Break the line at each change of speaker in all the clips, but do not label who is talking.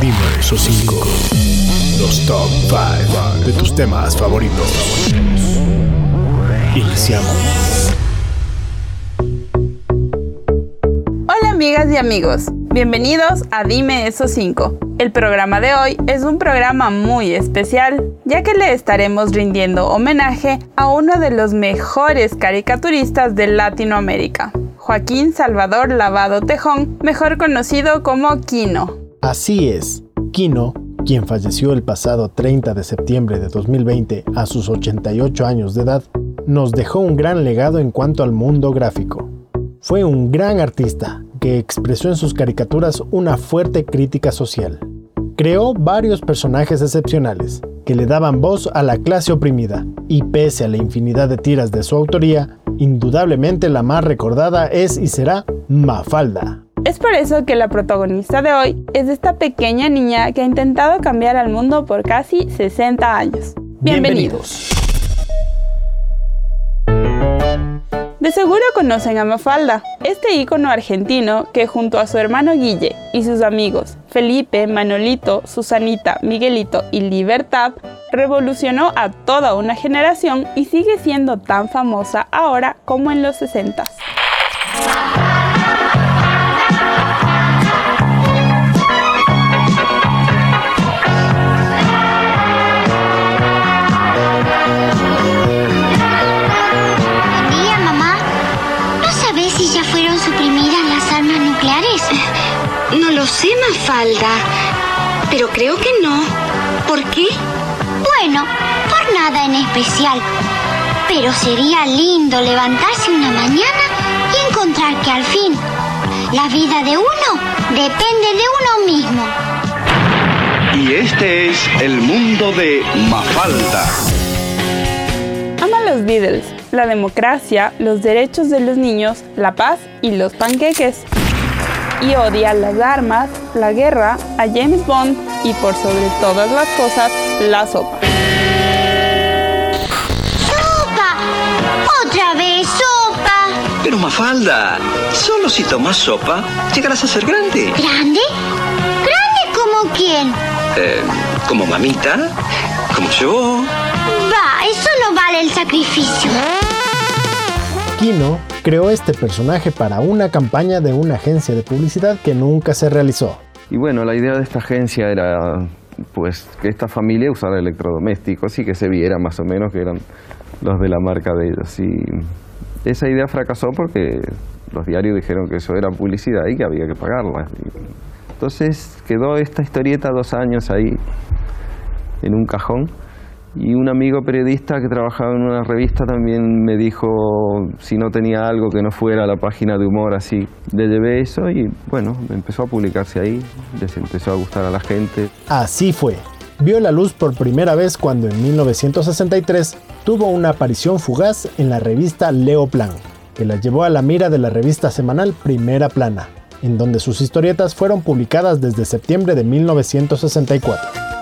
Dime esos 5. Los top 5 de tus temas favoritos. Iniciamos.
Hola amigas y amigos, bienvenidos a Dime esos 5. El programa de hoy es un programa muy especial, ya que le estaremos rindiendo homenaje a uno de los mejores caricaturistas de Latinoamérica, Joaquín Salvador Lavado Tejón, mejor conocido como Kino.
Así es, Kino, quien falleció el pasado 30 de septiembre de 2020 a sus 88 años de edad, nos dejó un gran legado en cuanto al mundo gráfico. Fue un gran artista que expresó en sus caricaturas una fuerte crítica social. Creó varios personajes excepcionales que le daban voz a la clase oprimida y pese a la infinidad de tiras de su autoría, indudablemente la más recordada es y será Mafalda.
Es por eso que la protagonista de hoy es esta pequeña niña que ha intentado cambiar al mundo por casi 60 años. Bienvenidos. De seguro conocen a Mafalda, este ícono argentino que junto a su hermano Guille y sus amigos Felipe, Manolito, Susanita, Miguelito y Libertad revolucionó a toda una generación y sigue siendo tan famosa ahora como en los 60.
sé, Mafalda, pero creo que no. ¿Por qué?
Bueno, por nada en especial. Pero sería lindo levantarse una mañana y encontrar que al fin la vida de uno depende de uno mismo.
Y este es el mundo de Mafalda.
Ama los Beatles, la democracia, los derechos de los niños, la paz y los panqueques y odia las armas, la guerra, a James Bond y por sobre todas las cosas, la sopa.
¡Sopa! ¡Otra vez sopa!
Pero Mafalda, solo si tomas sopa llegarás a ser grande.
¿Grande? ¿Grande como quién?
Eh, como mamita, como yo.
Va, eso no vale el sacrificio.
Kino creó este personaje para una campaña de una agencia de publicidad que nunca se realizó.
Y bueno, la idea de esta agencia era pues que esta familia usara electrodomésticos y que se viera más o menos que eran los de la marca de ellos. Y esa idea fracasó porque los diarios dijeron que eso era publicidad y que había que pagarla. Entonces quedó esta historieta dos años ahí en un cajón y un amigo periodista que trabajaba en una revista también me dijo si no tenía algo que no fuera la página de humor así. Le llevé eso y bueno, empezó a publicarse ahí, les empezó a gustar a la gente.
Así fue. Vio la luz por primera vez cuando en 1963 tuvo una aparición fugaz en la revista Leo Plan, que la llevó a la mira de la revista semanal Primera Plana, en donde sus historietas fueron publicadas desde septiembre de 1964.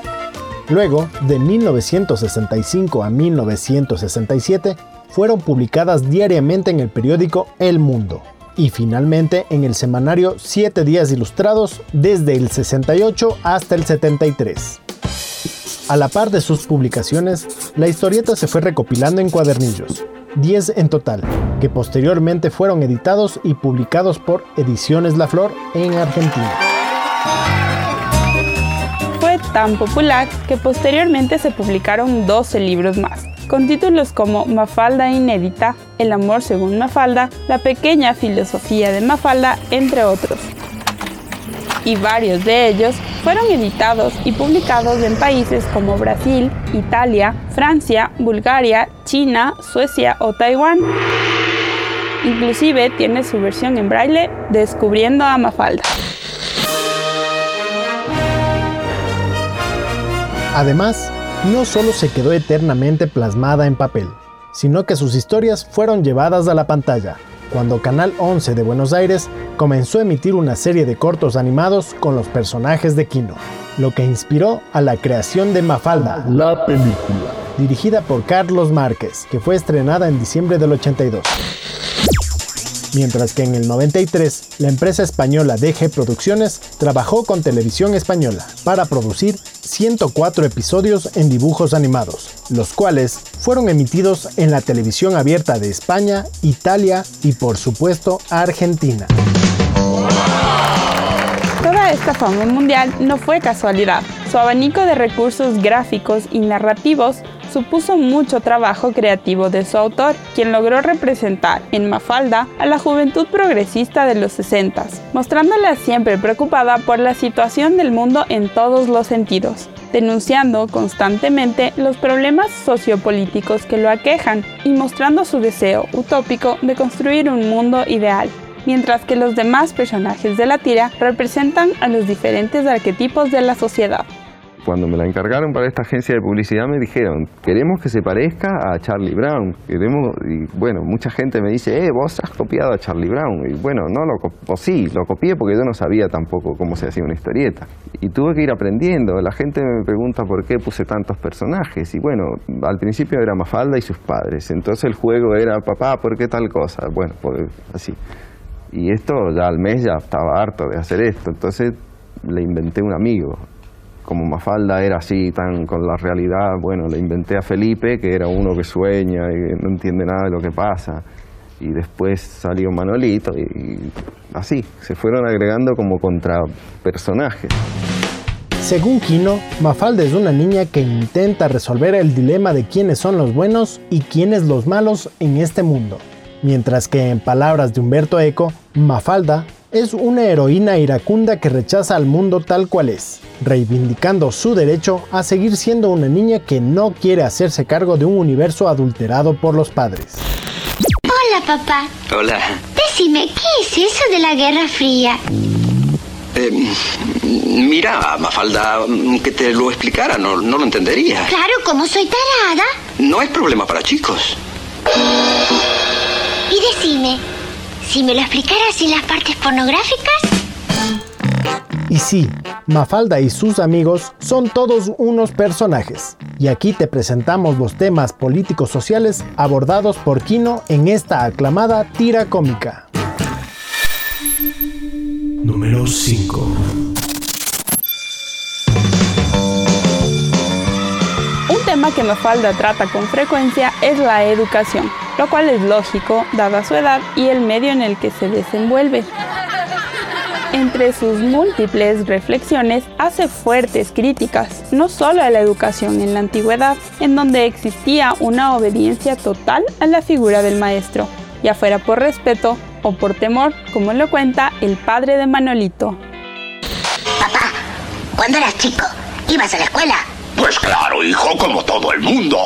Luego, de 1965 a 1967, fueron publicadas diariamente en el periódico El Mundo y finalmente en el semanario Siete Días Ilustrados desde el 68 hasta el 73. A la par de sus publicaciones, la historieta se fue recopilando en cuadernillos, 10 en total, que posteriormente fueron editados y publicados por Ediciones La Flor en Argentina
tan popular que posteriormente se publicaron 12 libros más, con títulos como Mafalda Inédita, El amor según Mafalda, La pequeña filosofía de Mafalda, entre otros. Y varios de ellos fueron editados y publicados en países como Brasil, Italia, Francia, Bulgaria, China, Suecia o Taiwán. Inclusive tiene su versión en braille Descubriendo a Mafalda.
Además, no solo se quedó eternamente plasmada en papel, sino que sus historias fueron llevadas a la pantalla, cuando Canal 11 de Buenos Aires comenzó a emitir una serie de cortos animados con los personajes de Kino, lo que inspiró a la creación de Mafalda, la película, dirigida por Carlos Márquez, que fue estrenada en diciembre del 82. Mientras que en el 93 la empresa española DG Producciones trabajó con Televisión Española para producir 104 episodios en dibujos animados, los cuales fueron emitidos en la televisión abierta de España, Italia y por supuesto Argentina.
Toda esta fama mundial no fue casualidad. Su abanico de recursos gráficos y narrativos supuso mucho trabajo creativo de su autor, quien logró representar en Mafalda a la juventud progresista de los 60, mostrándola siempre preocupada por la situación del mundo en todos los sentidos, denunciando constantemente los problemas sociopolíticos que lo aquejan y mostrando su deseo utópico de construir un mundo ideal mientras que los demás personajes de la tira representan a los diferentes arquetipos de la sociedad
cuando me la encargaron para esta agencia de publicidad me dijeron, queremos que se parezca a Charlie Brown. Queremos, y bueno, mucha gente me dice, eh, vos has copiado a Charlie Brown. Y bueno, no lo o sí, lo copié porque yo no sabía tampoco cómo se hacía una historieta. Y tuve que ir aprendiendo. La gente me pregunta por qué puse tantos personajes. Y bueno, al principio era Mafalda y sus padres. Entonces el juego era, papá, ¿por qué tal cosa? Bueno, pues así. Y esto ya al mes ya estaba harto de hacer esto. Entonces le inventé un amigo como Mafalda era así, tan con la realidad, bueno, le inventé a Felipe, que era uno que sueña y no entiende nada de lo que pasa. Y después salió Manolito y, así, se fueron agregando como contrapersonajes.
Según Kino, Mafalda es una niña que intenta resolver el dilema de quiénes son los buenos y quiénes los malos en este mundo. Mientras que en palabras de Humberto Eco, Mafalda es una heroína iracunda que rechaza al mundo tal cual es, reivindicando su derecho a seguir siendo una niña que no quiere hacerse cargo de un universo adulterado por los padres.
Hola, papá.
Hola.
Decime, ¿qué es eso de la Guerra Fría?
Eh, mira, Mafalda, que te lo explicara, no, no lo entendería.
Claro, como soy tarada.
No es problema para chicos.
Y decime, si me lo explicaras sin las partes pornográficas.
Y sí, Mafalda y sus amigos son todos unos personajes. Y aquí te presentamos los temas políticos sociales abordados por Kino en esta aclamada tira cómica.
Número 5.
Un tema que Mafalda trata con frecuencia es la educación, lo cual es lógico dada su edad y el medio en el que se desenvuelve. Entre sus múltiples reflexiones hace fuertes críticas, no solo a la educación en la antigüedad, en donde existía una obediencia total a la figura del maestro, ya fuera por respeto o por temor, como lo cuenta el padre de Manolito.
Papá, cuando eras chico, ¿ibas a la escuela?
Pues claro, hijo, como todo el mundo.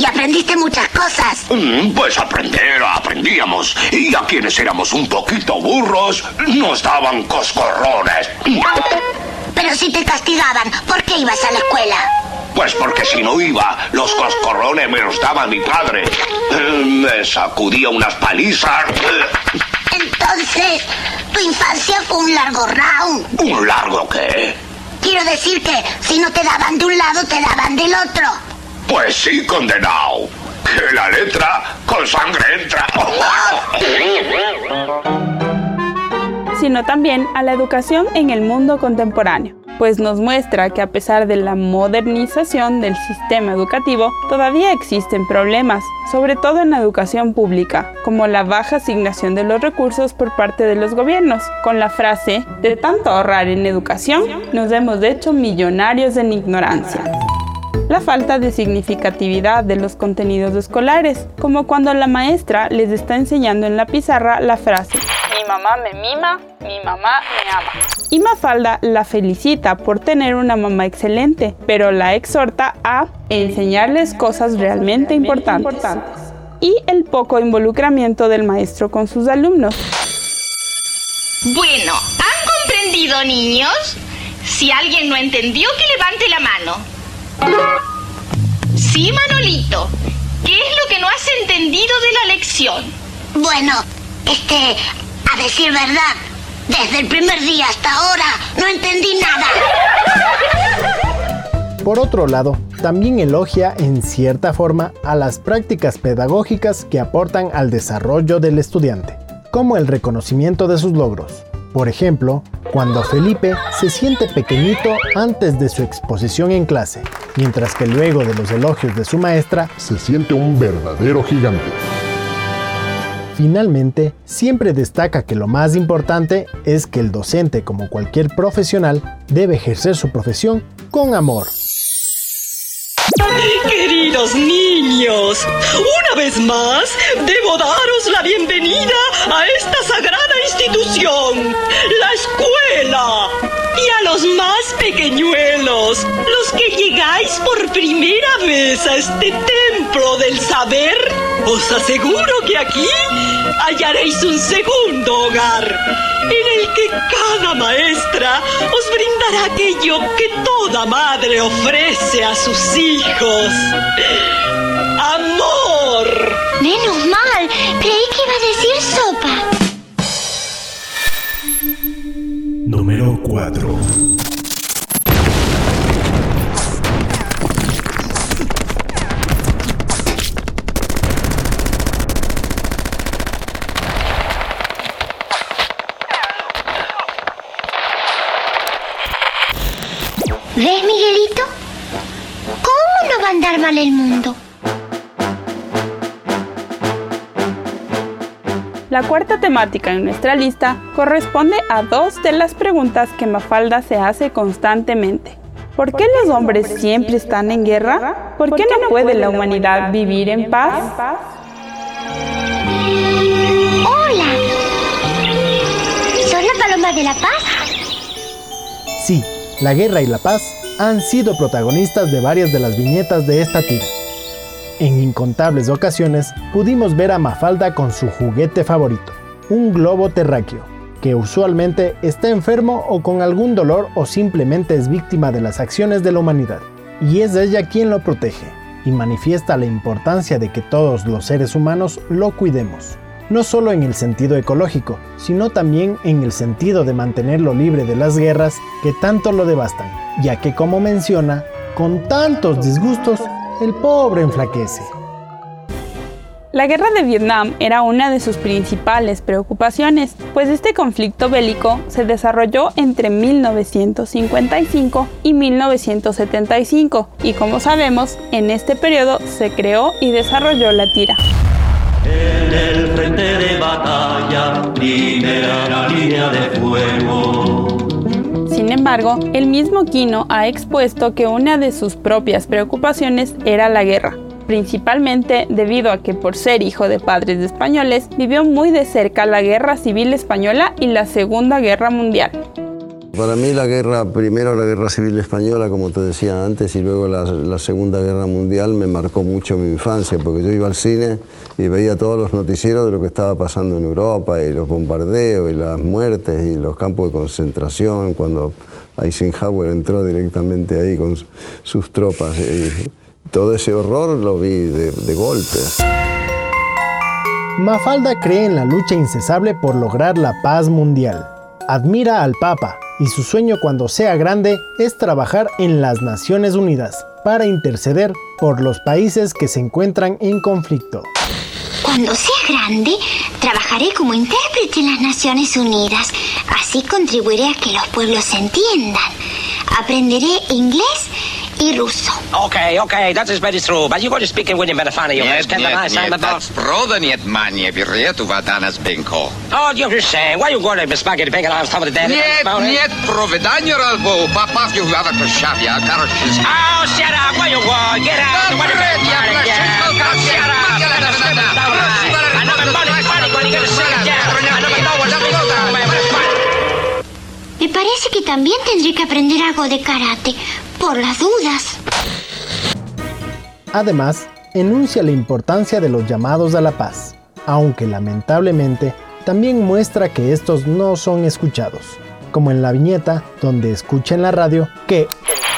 Y aprendiste muchas cosas.
Mm, Pues aprender, aprendíamos. Y a quienes éramos un poquito burros, nos daban coscorrones.
Pero si te castigaban, ¿por qué ibas a la escuela?
Pues porque si no iba, los coscorrones me los daba mi padre. Eh, Me sacudía unas palizas.
Entonces, tu infancia fue un largo round.
¿Un largo qué?
Quiero decir que si no te daban de un lado, te daban del otro.
Pues sí, condenado. Que la letra con sangre entra.
sino también a la educación en el mundo contemporáneo, pues nos muestra que a pesar de la modernización del sistema educativo, todavía existen problemas, sobre todo en la educación pública, como la baja asignación de los recursos por parte de los gobiernos, con la frase, de tanto ahorrar en educación, nos hemos hecho millonarios en ignorancia la falta de significatividad de los contenidos escolares, como cuando la maestra les está enseñando en la pizarra la frase Mi mamá me mima, mi mamá me ama. Y Mafalda la felicita por tener una mamá excelente, pero la exhorta a enseñarles cosas realmente importantes. Y el poco involucramiento del maestro con sus alumnos.
Bueno, ¿han comprendido, niños? Si alguien no entendió, que levante la mano. Sí, Manolito. ¿Qué es lo que no has entendido de la lección?
Bueno, este, a decir verdad, desde el primer día hasta ahora no entendí nada.
Por otro lado, también elogia en cierta forma a las prácticas pedagógicas que aportan al desarrollo del estudiante. como el reconocimiento de sus logros. Por ejemplo, cuando Felipe se siente pequeñito antes de su exposición en clase, mientras que luego de los elogios de su maestra
se siente un verdadero gigante.
Finalmente, siempre destaca que lo más importante es que el docente, como cualquier profesional, debe ejercer su profesión con amor.
Queridos niños, una vez más debo daros la bienvenida a esta sagrada los más pequeñuelos, los que llegáis por primera vez a este templo del saber, os aseguro que aquí hallaréis un segundo hogar en el que cada maestra os brindará aquello que toda madre ofrece a sus hijos. ¡Amor!
Menos mal, creí que iba a decir sopa.
Número 4.
¿Ves, Miguelito? ¿Cómo no va a andar mal el mundo?
La cuarta temática en nuestra lista corresponde a dos de las preguntas que Mafalda se hace constantemente. ¿Por qué los hombres siempre están en guerra? ¿Por qué no puede la humanidad vivir en paz?
¡Hola! ¿Son la paloma de la paz?
Sí, la guerra y la paz han sido protagonistas de varias de las viñetas de esta tira. En incontables ocasiones pudimos ver a Mafalda con su juguete favorito, un globo terráqueo, que usualmente está enfermo o con algún dolor o simplemente es víctima de las acciones de la humanidad. Y es ella quien lo protege y manifiesta la importancia de que todos los seres humanos lo cuidemos. No solo en el sentido ecológico, sino también en el sentido de mantenerlo libre de las guerras que tanto lo devastan, ya que como menciona, con tantos disgustos, el pobre enflaquece.
La guerra de Vietnam era una de sus principales preocupaciones, pues este conflicto bélico se desarrolló entre 1955 y 1975 y como sabemos, en este periodo se creó y desarrolló la tira.
En el frente de batalla, primera línea de fuego.
Sin embargo, el mismo Quino ha expuesto que una de sus propias preocupaciones era la guerra, principalmente debido a que por ser hijo de padres españoles vivió muy de cerca la Guerra Civil Española y la Segunda Guerra Mundial.
Para mí la guerra, primero la guerra civil española, como te decía antes, y luego la, la, Segunda Guerra Mundial me marcó mucho mi infancia, porque yo iba al cine y veía todos los noticieros de lo que estaba pasando en Europa, y los bombardeos, y las muertes, y los campos de concentración, cuando Eisenhower entró directamente ahí con sus tropas. Y todo ese horror lo vi de, de golpe.
Mafalda cree en la lucha incesable por lograr la paz mundial. Admira al Papa y su sueño cuando sea grande es trabajar en las Naciones Unidas para interceder por los países que se encuentran en conflicto.
Cuando sea grande, trabajaré como intérprete en las Naciones Unidas. Así contribuiré a que los pueblos se entiendan. Aprenderé inglés y ruso.
Okay, okay, that is very true. But you're going to speak in William Benefana, you
Нет, нет, нет, that's правда нет, мания, вероятно, Ваданас Бенко.
Oh, you're just saying, why you going to be spaghetti bacon on top of the dead?
Нет, нет, проведание ралбо, попав you have a крышавья, короче.
Oh, shut up, where you going? Get out, what are you doing? Shut up, I know the money, money, money, get a shut down.
Me parece que también tendré que aprender algo de karate, por las dudas.
Además, enuncia la importancia de los llamados a la paz, aunque lamentablemente también muestra que estos no son escuchados, como en la viñeta donde escucha en la radio que el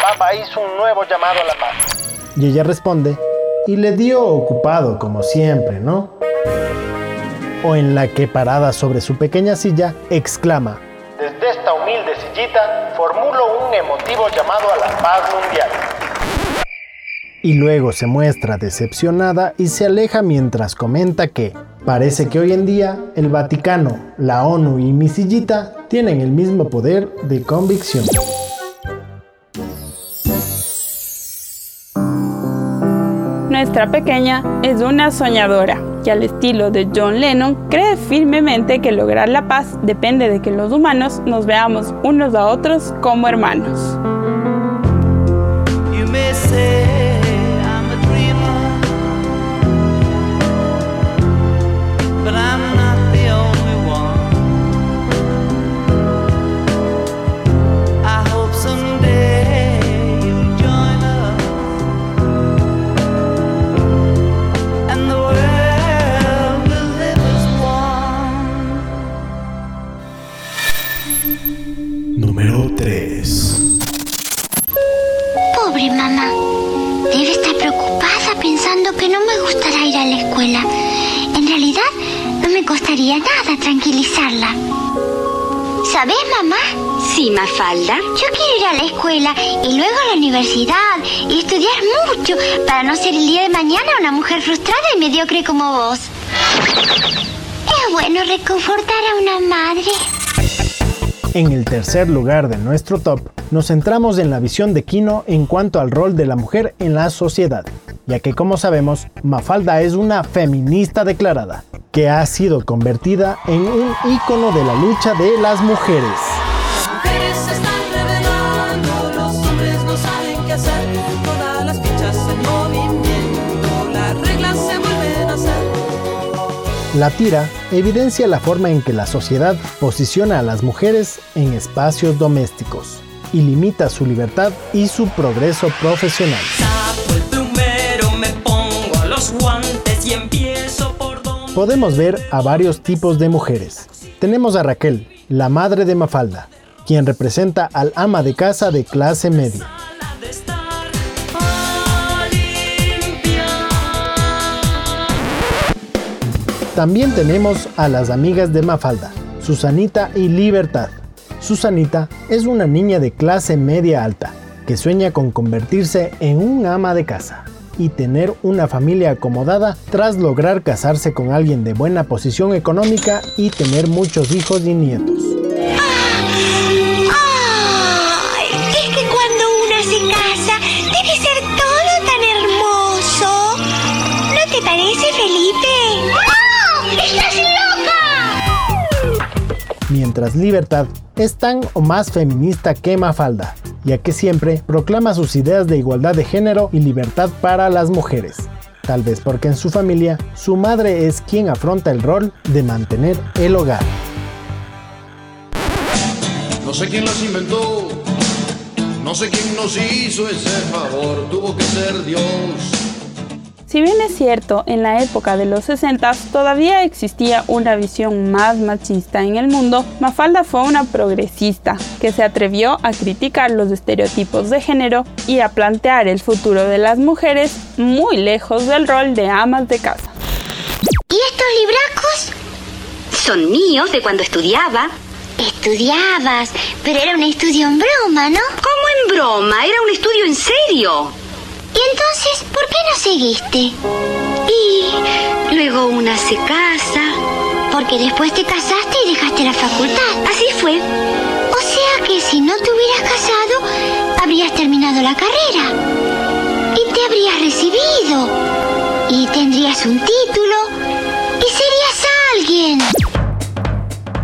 Papa hizo un nuevo llamado a la paz. Y ella responde, y le dio ocupado como siempre, ¿no? O en la que parada sobre su pequeña silla, exclama, desde esta humilde sillita formulo un emotivo llamado a la paz mundial. Y luego se muestra decepcionada y se aleja mientras comenta que Parece que hoy en día el Vaticano, la ONU y mi sillita tienen el mismo poder de convicción.
Nuestra pequeña es una soñadora que al estilo de John Lennon cree firmemente que lograr la paz depende de que los humanos nos veamos unos a otros como hermanos.
Mafalda.
Yo quiero ir a la escuela y luego a la universidad y estudiar mucho para no ser el día de mañana una mujer frustrada y mediocre como vos. Es bueno reconfortar a una madre.
En el tercer lugar de nuestro top, nos centramos en la visión de Kino en cuanto al rol de la mujer en la sociedad, ya que como sabemos, Mafalda es una feminista declarada, que ha sido convertida en un ícono de la lucha de las mujeres. La tira evidencia la forma en que la sociedad posiciona a las mujeres en espacios domésticos y limita su libertad y su progreso profesional. Podemos ver a varios tipos de mujeres. Tenemos a Raquel, la madre de Mafalda, quien representa al ama de casa de clase media. También tenemos a las amigas de Mafalda, Susanita y Libertad. Susanita es una niña de clase media alta que sueña con convertirse en un ama de casa y tener una familia acomodada tras lograr casarse con alguien de buena posición económica y tener muchos hijos y nietos. Mientras Libertad es tan o más feminista que Mafalda, ya que siempre proclama sus ideas de igualdad de género y libertad para las mujeres. Tal vez porque en su familia su madre es quien afronta el rol de mantener el hogar.
No sé quién las inventó, no sé quién nos hizo ese favor, tuvo que ser Dios.
Si bien es cierto, en la época de los 60 todavía existía una visión más machista en el mundo, Mafalda fue una progresista que se atrevió a criticar los estereotipos de género y a plantear el futuro de las mujeres muy lejos del rol de amas de casa.
¿Y estos libracos?
Son míos de cuando estudiaba.
Estudiabas, pero era un estudio en broma, ¿no?
¿Cómo en broma? Era un estudio en serio.
¿Y entonces por qué no seguiste?
Y luego una se casa.
Porque después te casaste y dejaste la facultad.
Así fue.
O sea que si no te hubieras casado, habrías terminado la carrera. Y te habrías recibido. Y tendrías un título. Y serías alguien.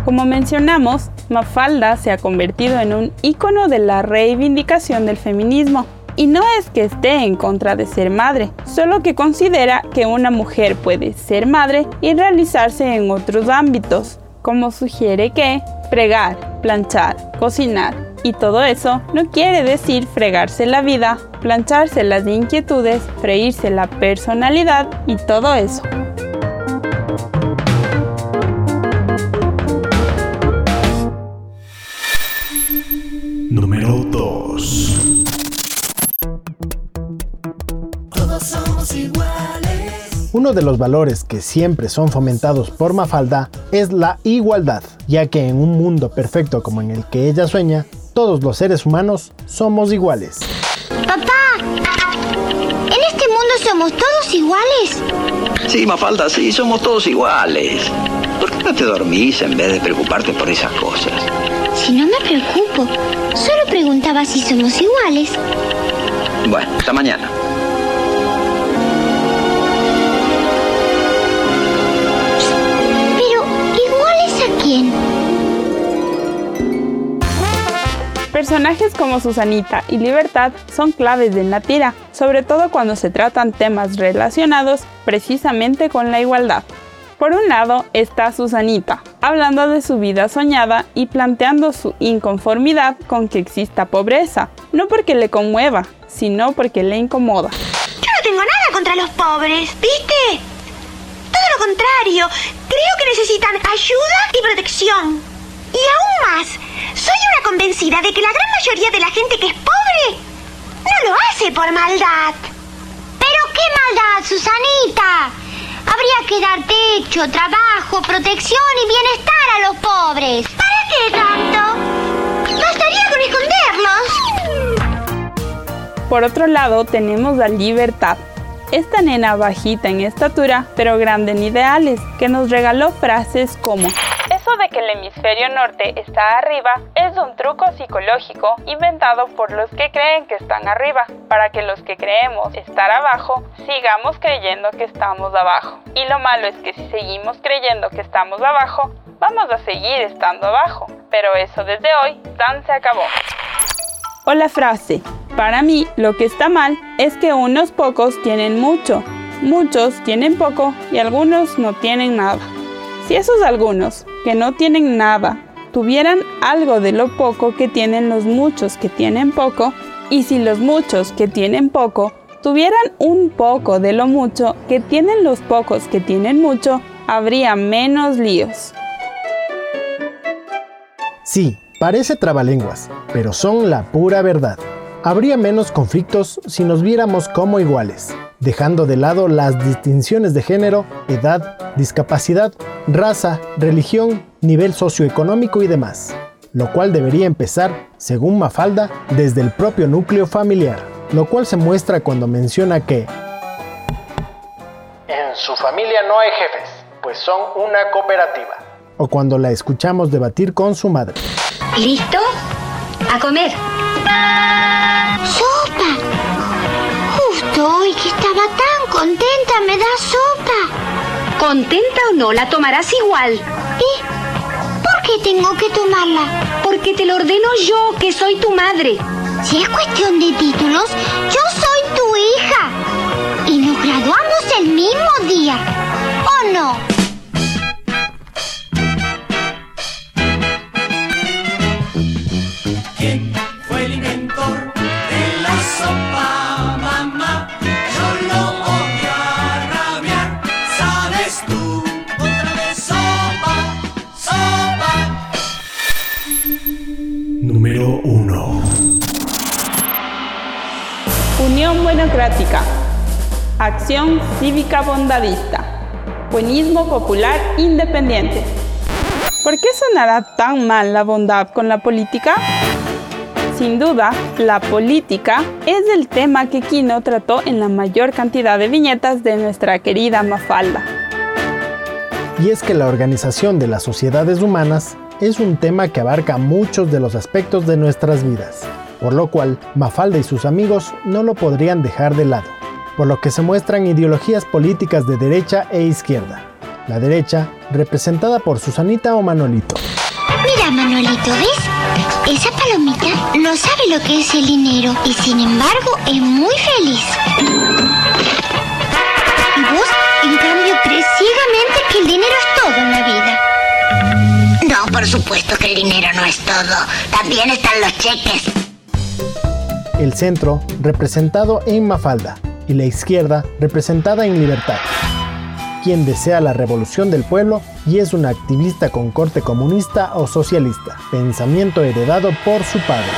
Como mencionamos, Mafalda se ha convertido en un ícono de la reivindicación del feminismo. Y no es que esté en contra de ser madre, solo que considera que una mujer puede ser madre y realizarse en otros ámbitos, como sugiere que fregar, planchar, cocinar y todo eso no quiere decir fregarse la vida, plancharse las inquietudes, freírse la personalidad y todo eso.
Número
Uno de los valores que siempre son fomentados por Mafalda es la igualdad, ya que en un mundo perfecto como en el que ella sueña, todos los seres humanos somos iguales.
Papá, ¿en este mundo somos todos iguales?
Sí, Mafalda, sí, somos todos iguales. ¿Por qué no te dormís en vez de preocuparte por esas cosas?
Si no me preocupo, solo preguntaba si somos iguales.
Bueno, hasta mañana.
Personajes como Susanita y Libertad son claves en la tira, sobre todo cuando se tratan temas relacionados precisamente con la igualdad. Por un lado está Susanita, hablando de su vida soñada y planteando su inconformidad con que exista pobreza, no porque le conmueva, sino porque le incomoda.
Yo no tengo nada contra los pobres, ¿viste? Contrario, creo que necesitan ayuda y protección. Y aún más, soy una convencida de que la gran mayoría de la gente que es pobre no lo hace por maldad. ¿Pero qué maldad, Susanita? Habría que dar techo, trabajo, protección y bienestar a los pobres. ¿Para qué tanto? Bastaría con esconderlos.
Por otro lado tenemos a Libertad, esta nena bajita en estatura, pero grande en ideales, que nos regaló frases como eso de que el hemisferio norte está arriba es un truco psicológico inventado por los que creen que están arriba, para que los que creemos estar abajo sigamos creyendo que estamos abajo. Y lo malo es que si seguimos creyendo que estamos abajo, vamos a seguir estando abajo. Pero eso desde hoy, tan se acabó. O frase, para mí lo que está mal es que unos pocos tienen mucho, muchos tienen poco y algunos no tienen nada. Si esos algunos, que no tienen nada, tuvieran algo de lo poco que tienen los muchos que tienen poco, y si los muchos que tienen poco tuvieran un poco de lo mucho que tienen los pocos que tienen mucho, habría menos líos.
Sí, parece trabalenguas, pero son la pura verdad. Habría menos conflictos si nos viéramos como iguales, dejando de lado las distinciones de género, edad, discapacidad, raza, religión, nivel socioeconómico y demás, lo cual debería empezar, según Mafalda, desde el propio núcleo familiar, lo cual se muestra cuando menciona que en su familia no hay jefes, pues son una cooperativa, o cuando la escuchamos debatir con su madre.
¿Listo? A comer.
¡Sopa! Justo hoy que estaba tan contenta me da sopa.
¿Contenta o no? La tomarás igual.
¿Y por qué tengo que tomarla?
Porque te lo ordeno yo, que soy tu madre.
Si es cuestión de títulos, yo soy tu hija. Y nos graduamos el mismo día.
Unión Buenocrática. Acción Cívica Bondadista. Buenismo Popular Independiente. ¿Por qué sonará tan mal la bondad con la política? Sin duda, la política es el tema que Kino trató en la mayor cantidad de viñetas de nuestra querida Mafalda.
Y es que la organización de las sociedades humanas es un tema que abarca muchos de los aspectos de nuestras vidas, por lo cual Mafalda y sus amigos no lo podrían dejar de lado, por lo que se muestran ideologías políticas de derecha e izquierda. La derecha, representada por Susanita o Manolito.
Mira, Manuelito, ¿ves? Esa palomita no sabe lo que es el dinero y sin embargo es muy feliz. Y vos, en cambio, crees ciegamente que el dinero es todo en la vida.
No, por supuesto que el dinero no es todo. También están los cheques.
El centro, representado en Mafalda, y la izquierda, representada en Libertad, quien desea la revolución del pueblo y es una activista con corte comunista o socialista, pensamiento heredado por su padre.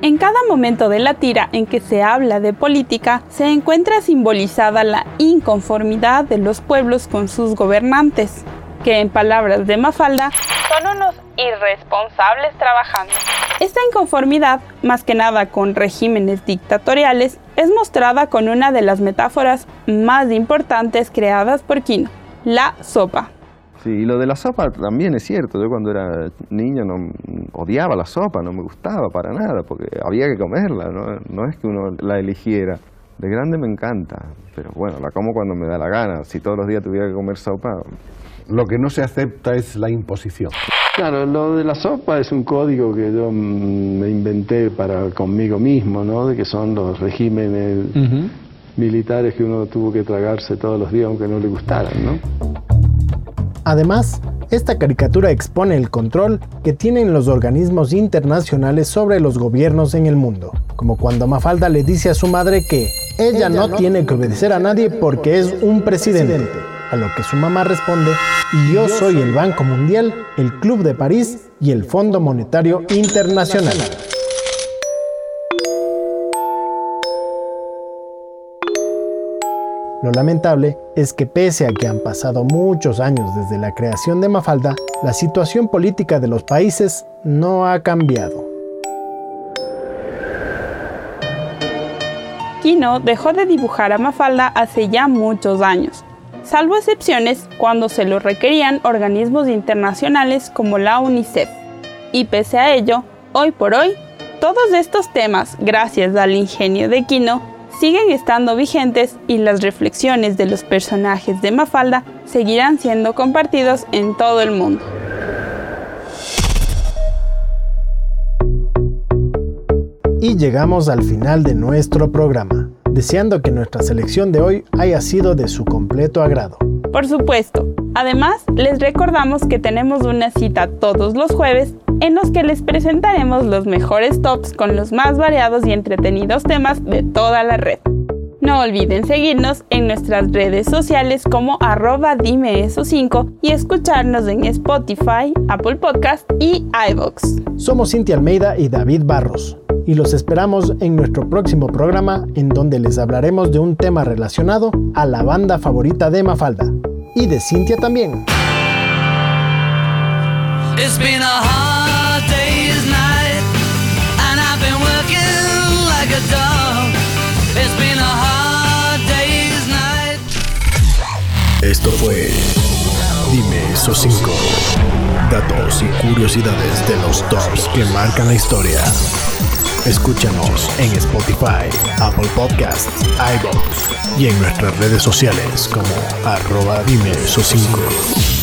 En cada momento de la tira en que se habla de política, se encuentra simbolizada la inconformidad de los pueblos con sus gobernantes, que en palabras de Mafalda son unos irresponsables trabajando. Esta inconformidad, más que nada con regímenes dictatoriales, es mostrada con una de las metáforas más importantes creadas por Kino, la sopa.
Sí, y lo de la sopa también es cierto. Yo cuando era niño no odiaba la sopa, no me gustaba para nada, porque había que comerla, no, no es que uno la eligiera. De grande me encanta, pero bueno, la como cuando me da la gana. Si todos los días tuviera que comer sopa.
Lo que no se acepta es la imposición.
Claro, lo de la sopa es un código que yo mm, me inventé para conmigo mismo, ¿no? De que son los regímenes militares que uno tuvo que tragarse todos los días aunque no le gustaran, ¿no?
Además, esta caricatura expone el control que tienen los organismos internacionales sobre los gobiernos en el mundo, como cuando Mafalda le dice a su madre que ella, no, tiene que obedecer a nadie porque es un presidente, a lo que su mamá responde, y yo soy el Banco Mundial, el Club de París y el Fondo Monetario Internacional. Lo lamentable es que pese a que han pasado muchos años desde la creación de Mafalda, la situación política de los países no ha cambiado.
Kino dejó de dibujar a Mafalda hace ya muchos años, salvo excepciones cuando se lo requerían organismos internacionales como la UNICEF. Y pese a ello, hoy por hoy, todos estos temas, gracias al ingenio de Kino, siguen estando vigentes y las reflexiones de los personajes de Mafalda seguirán siendo compartidos en todo el mundo.
Y llegamos al final de nuestro programa, deseando que nuestra selección de hoy haya sido de su completo agrado.
Por supuesto. Además, les recordamos que tenemos una cita todos los jueves en los que les presentaremos los mejores tops con los más variados y entretenidos temas de toda la red. No olviden seguirnos en nuestras redes sociales como arroba dime eso 5 y escucharnos en Spotify, Apple Podcast y iVoox.
Somos Cintia Almeida y David Barros y los esperamos en nuestro próximo programa en donde les hablaremos de un tema relacionado a la banda favorita de Mafalda y de Cintia también.
It's been a hard day's night, and I've been working like a dog. It's been a hard day's night.
Esto fue Dime esos 5 datos y curiosidades de los tops que marcan la historia. Escúchanos en Spotify, Apple Podcasts, iVoox y en nuestras redes sociales como arroba dime esos 5.